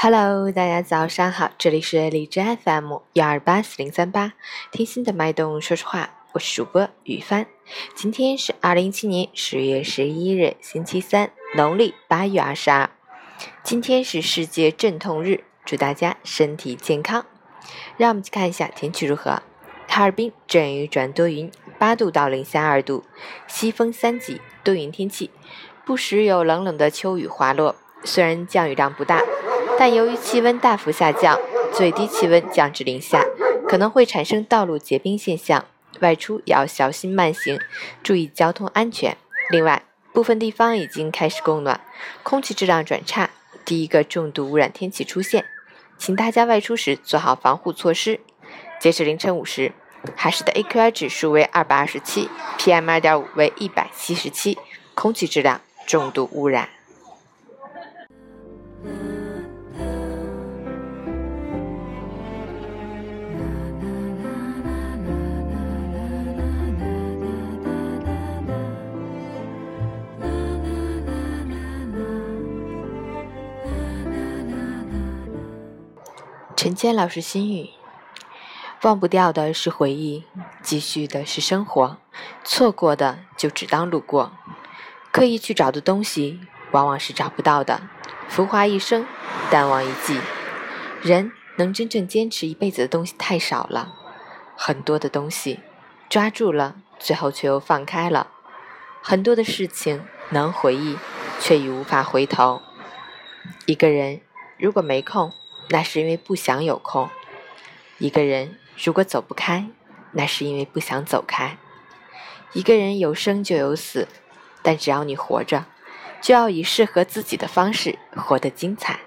Hello，大家早上好，这里是荔枝 FM 幺二八四零三八，听心的脉动说说话，我是主播雨帆。今天是二零一七年十月十一日，星期三，农历八月二十二。今天是世界镇痛日，祝大家身体健康。让我们去看一下天气如何。哈尔滨阵雨转多云，八度到零下二度，西风三级，多云天气，不时有冷冷的秋雨滑落。虽然降雨量不大。但由于气温大幅下降，最低气温降至零下，可能会产生道路结冰现象，外出也要小心慢行，注意交通安全。另外，部分地方已经开始供暖，空气质量转差，第一个重度污染天气出现，请大家外出时做好防护措施。截至凌晨五时，海市的 AQI 指数为二百二十七，PM 二点五为一百七十七，空气质量重度污染。陈谦老师心语：忘不掉的是回忆，继续的是生活，错过的就只当路过。刻意去找的东西，往往是找不到的。浮华一生，淡忘一季。人能真正坚持一辈子的东西太少了，很多的东西抓住了，最后却又放开了。很多的事情能回忆，却已无法回头。一个人如果没空。那是因为不想有空。一个人如果走不开，那是因为不想走开。一个人有生就有死，但只要你活着，就要以适合自己的方式活得精彩。